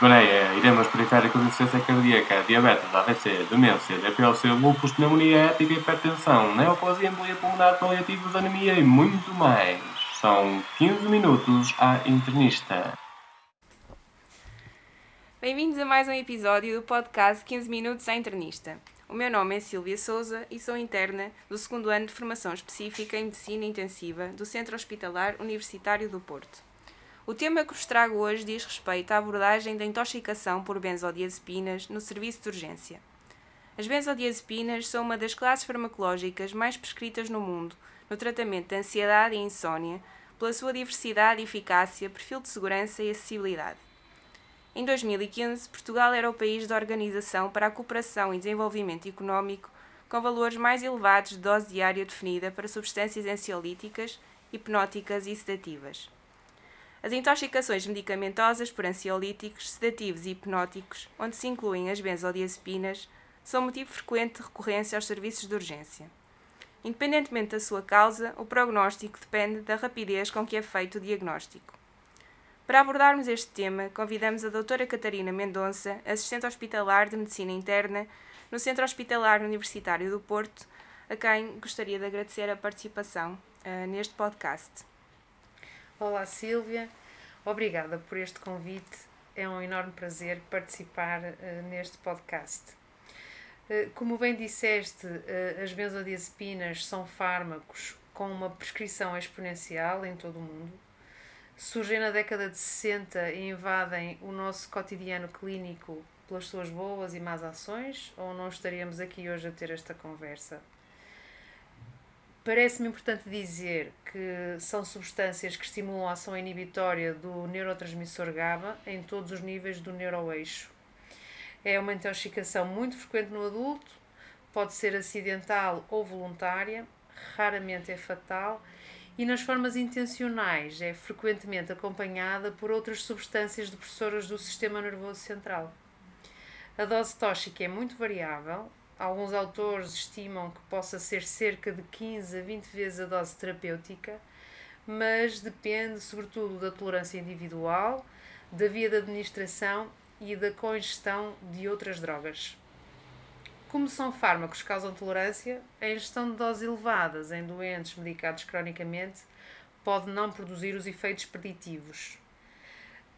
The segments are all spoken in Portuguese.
gonorreia, iremos periféricos, insuficiência cardíaca, diabetes, AVC, demência, DPLC, lúpus, pneumonia ética, hipertensão, neoplasia, embolia pulmonar, paliativos, anemia e muito mais. São 15 minutos à internista. Bem-vindos a mais um episódio do podcast 15 Minutos à Internista. O meu nome é Silvia Souza e sou interna do segundo ano de formação específica em Medicina Intensiva do Centro Hospitalar Universitário do Porto. O tema que vos trago hoje diz respeito à abordagem da intoxicação por benzodiazepinas no serviço de urgência. As benzodiazepinas são uma das classes farmacológicas mais prescritas no mundo no tratamento de ansiedade e insônia pela sua diversidade eficácia, perfil de segurança e acessibilidade. Em 2015, Portugal era o país da Organização para a Cooperação e Desenvolvimento Económico com valores mais elevados de dose diária definida para substâncias ansiolíticas, hipnóticas e sedativas. As intoxicações medicamentosas por ansiolíticos, sedativos e hipnóticos, onde se incluem as benzodiazepinas, são motivo frequente de recorrência aos serviços de urgência. Independentemente da sua causa, o prognóstico depende da rapidez com que é feito o diagnóstico. Para abordarmos este tema, convidamos a doutora Catarina Mendonça, assistente hospitalar de Medicina Interna no Centro Hospitalar Universitário do Porto, a quem gostaria de agradecer a participação uh, neste podcast. Olá Silvia, obrigada por este convite. É um enorme prazer participar uh, neste podcast. Uh, como bem disseste, uh, as benzodiazepinas são fármacos com uma prescrição exponencial em todo o mundo. Surgem na década de 60 e invadem o nosso cotidiano clínico pelas suas boas e más ações, ou não estaríamos aqui hoje a ter esta conversa? Parece-me importante dizer que são substâncias que estimulam a ação inibitória do neurotransmissor GABA em todos os níveis do neuroeixo. É uma intoxicação muito frequente no adulto, pode ser acidental ou voluntária, raramente é fatal e nas formas intencionais é frequentemente acompanhada por outras substâncias depressoras do sistema nervoso central. A dose tóxica é muito variável, Alguns autores estimam que possa ser cerca de 15 a 20 vezes a dose terapêutica, mas depende sobretudo da tolerância individual, da via de administração e da congestão de outras drogas. Como são fármacos que causam tolerância, a ingestão de doses elevadas em doentes medicados cronicamente pode não produzir os efeitos preditivos.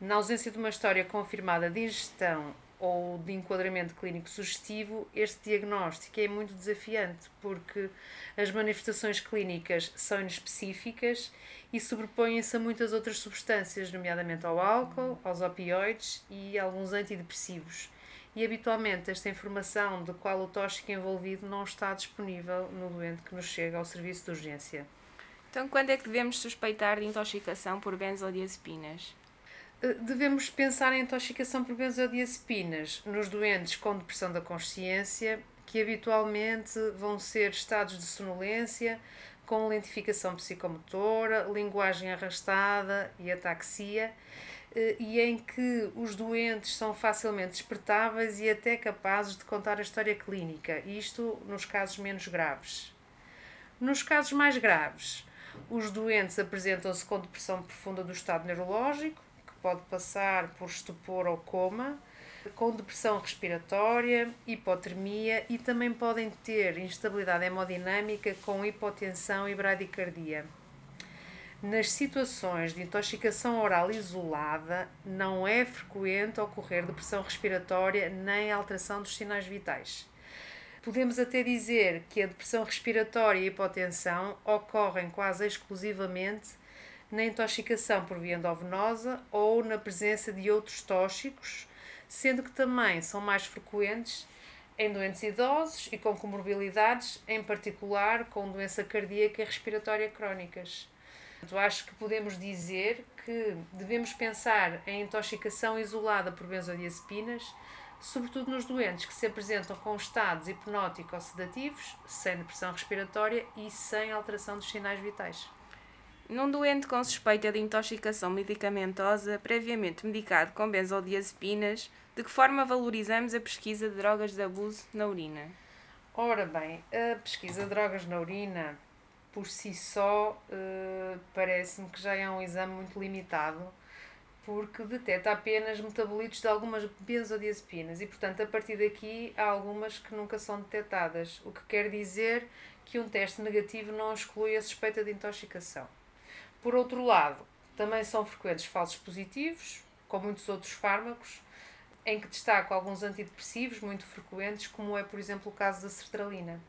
Na ausência de uma história confirmada de ingestão ou de enquadramento clínico sugestivo, este diagnóstico é muito desafiante porque as manifestações clínicas são inespecíficas e sobrepõem-se a muitas outras substâncias, nomeadamente ao álcool, aos opioides e alguns antidepressivos. E habitualmente esta informação de qual o tóxico envolvido não está disponível no doente que nos chega ao serviço de urgência. Então, quando é que devemos suspeitar de intoxicação por benzodiazepinas? Eh, devemos pensar em intoxicação por benzodiazepinas nos doentes com depressão da consciência, que habitualmente vão ser estados de sonolência, com lentificação psicomotora, linguagem arrastada e ataxia, eh, e em que os doentes são facilmente despertáveis e até capazes de contar a história clínica, isto nos casos menos graves. Nos casos mais graves, os doentes apresentam-se com depressão profunda do estado neurológico, pode passar por estupor ou coma, com depressão respiratória, hipotermia e também podem ter instabilidade hemodinâmica com hipotensão e bradicardia. Nas situações de intoxicação oral isolada, não é frequente ocorrer depressão respiratória nem alteração dos sinais vitais. Podemos até dizer que a depressão respiratória e a hipotensão ocorrem quase exclusivamente na intoxicação por via endovenosa ou na presença de outros tóxicos, sendo que também são mais frequentes em doentes idosos e com comorbilidades, em particular com doença cardíaca e respiratória crónicas. Portanto, acho que podemos dizer que devemos pensar em intoxicação isolada por benzodiazepinas, sobretudo nos doentes que se apresentam com estados hipnóticos ou sedativos, sem depressão respiratória e sem alteração dos sinais vitais. Num doente com suspeita de intoxicação medicamentosa previamente medicado com benzodiazepinas, de que forma valorizamos a pesquisa de drogas de abuso na urina? Ora bem, a pesquisa de drogas na urina, por si só, uh, parece-me que já é um exame muito limitado porque detecta apenas metabolitos de algumas benzodiazepinas e, portanto, a partir daqui há algumas que nunca são detectadas, o que quer dizer que um teste negativo não exclui a suspeita de intoxicação. Por outro lado, também são frequentes falsos positivos, com muitos outros fármacos, em que destaco alguns antidepressivos muito frequentes, como é, por exemplo, o caso da sertralina.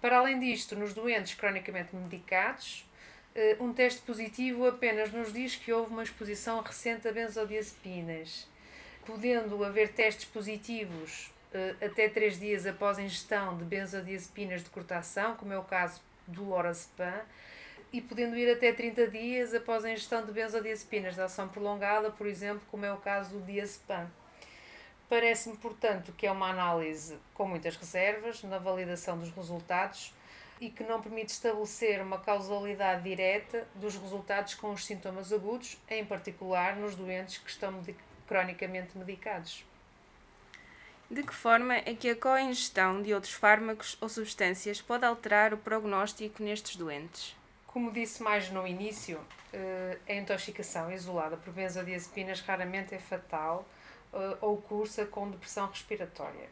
Para além disto, nos doentes cronicamente medicados, eh, um teste positivo apenas nos diz que houve uma exposição recente a benzodiazepinas, podendo haver testes positivos eh, até 3 dias após a ingestão de benzodiazepinas de curta ação, como é o caso do lorazepam, e podendo ir até 30 dias após a ingestão de benzodiazepinas de ação prolongada, por exemplo, como é o caso do diazepam. Parece-me, portanto, que é uma análise com muitas reservas na validação dos resultados e que não permite estabelecer uma causalidade direta dos resultados com os sintomas agudos, em particular nos doentes que estão cronicamente medicados. De que forma é que a coingestão de outros fármacos ou substâncias pode alterar o prognóstico nestes doentes? Como disse mais no início, eh, a intoxicação isolada por benzodiazepinas raramente é fatal uh, ou cursa com depressão respiratória.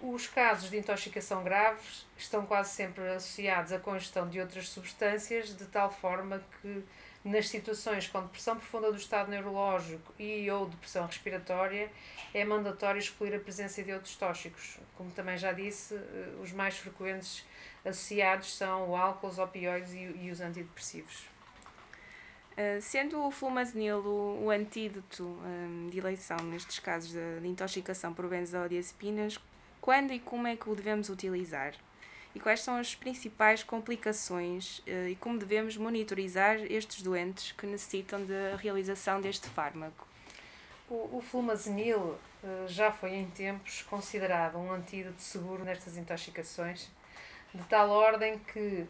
Os casos de intoxicação graves estão quase sempre associados à congestão de outras substâncias, de tal forma que, nas situações com depressão profunda do estado neurológico e ou depressão respiratória, é mandatório excluir a presença de outros tóxicos. Como também já disse, eh, os mais frequentes associados são o álcool, os opioides e, os antidepressivos. Eh, sendo o flumazenil o, antídoto um, de eleição nestes casos de, de intoxicação por benzodiazepinas, quando e como é que o devemos utilizar? E quais são as principais complicações uh, e como devemos monitorizar estes doentes que necessitam da realização deste fármaco? O, o flumazenil uh, já foi em tempos considerado um antídoto seguro nestas intoxicações, de tal ordem que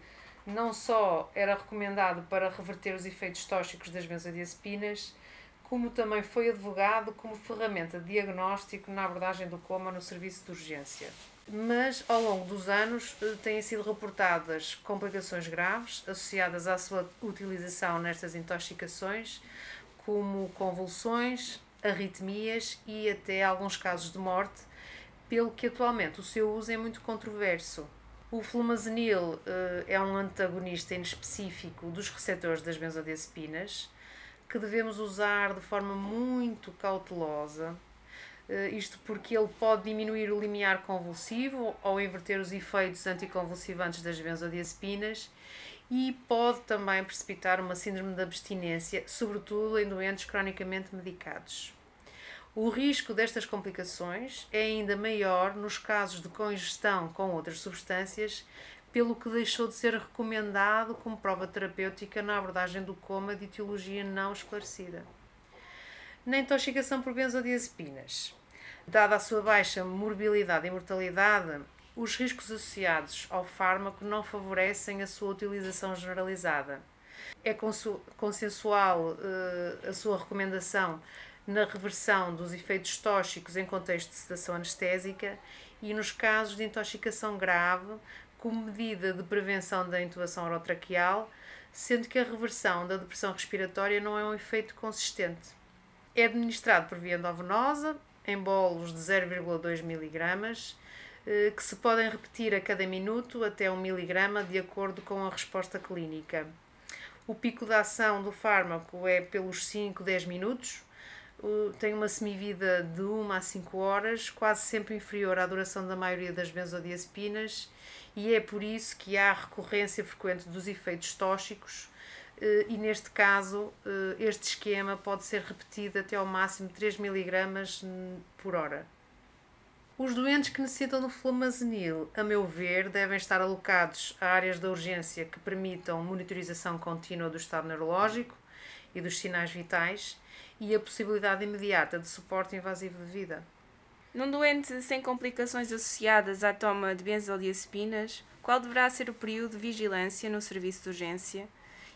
não só era recomendado para reverter os efeitos tóxicos das benzodiazepinas, como também foi advogado como ferramenta de diagnóstico na abordagem do coma no serviço de urgência. Mas, ao longo dos anos, eh, têm sido reportadas complicações graves associadas à sua utilização nestas intoxicações, como convulsões, arritmias e até alguns casos de morte, pelo que atualmente o seu uso é muito controverso. O flumazenil uh, é um antagonista inespecífico dos receptores das benzodiazepinas, que devemos usar de forma muito cautelosa, isto porque ele pode diminuir o limiar convulsivo ou inverter os efeitos anticonvulsivantes das benzodiazepinas e pode também precipitar uma síndrome de abstinência, sobretudo em doentes cronicamente medicados. O risco destas complicações é ainda maior nos casos de congestão com outras substâncias, pelo que deixou de ser recomendado como prova terapêutica na abordagem do coma de etiologia não esclarecida. Na intoxicação por benzodiazepinas, dada a sua baixa morbilidade e mortalidade, os riscos associados ao fármaco não favorecem a sua utilização generalizada. É consensual uh, a sua recomendação na reversão dos efeitos tóxicos em contexto de sedação anestésica e nos casos de intoxicação grave, como medida de prevenção da intubação orotraqueal, sendo que a reversão da depressão respiratória não é um efeito consistente. É administrado por via endovenosa, em bolos de 0,2 mg, eh, que se podem repetir a cada minuto até 1 mg, de acordo com a resposta clínica. O pico de ação do fármaco é pelos 5, 10 minutos, tem uma semivida de 1 a 5 horas, quase sempre inferior à duração da maioria das benzodiazepinas, e é por isso que há recorrência frequente dos efeitos tóxicos, e neste caso eh, este esquema pode ser repetido até ao máximo 3 mg por hora. Os doentes que necessitam do flumazenil, a meu ver, devem estar alocados a áreas da urgência que permitam monitorização contínua do estado neurológico e dos sinais vitais e a possibilidade imediata de suporte invasivo de vida. Num doente sem complicações associadas à toma de benzodiazepinas, qual deverá ser o período de vigilância no serviço de urgência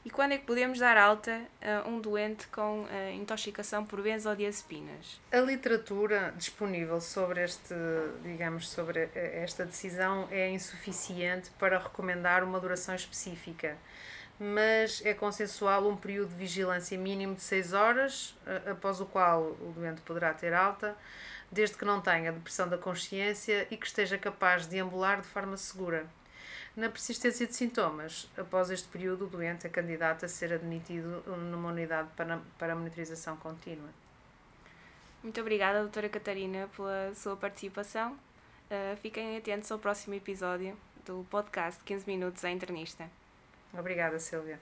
e quando é que podemos dar alta a um doente com intoxicação por benzodiazepinas? A literatura disponível sobre este, digamos, sobre esta decisão é insuficiente para recomendar uma duração específica mas é consensual um período de vigilância mínimo de 6 horas, após o qual o doente poderá ter alta, desde que não tenha depressão da consciência e que esteja capaz de ambular de forma segura. Na persistência de sintomas, após este período, o doente é candidato a ser admitido numa unidade para, para monitorização contínua. Muito obrigada, doutora Catarina, pela sua participação. Uh, fiquem atentos ao próximo episódio do podcast 15 Minutos à Internista. Obrigada, Silvia.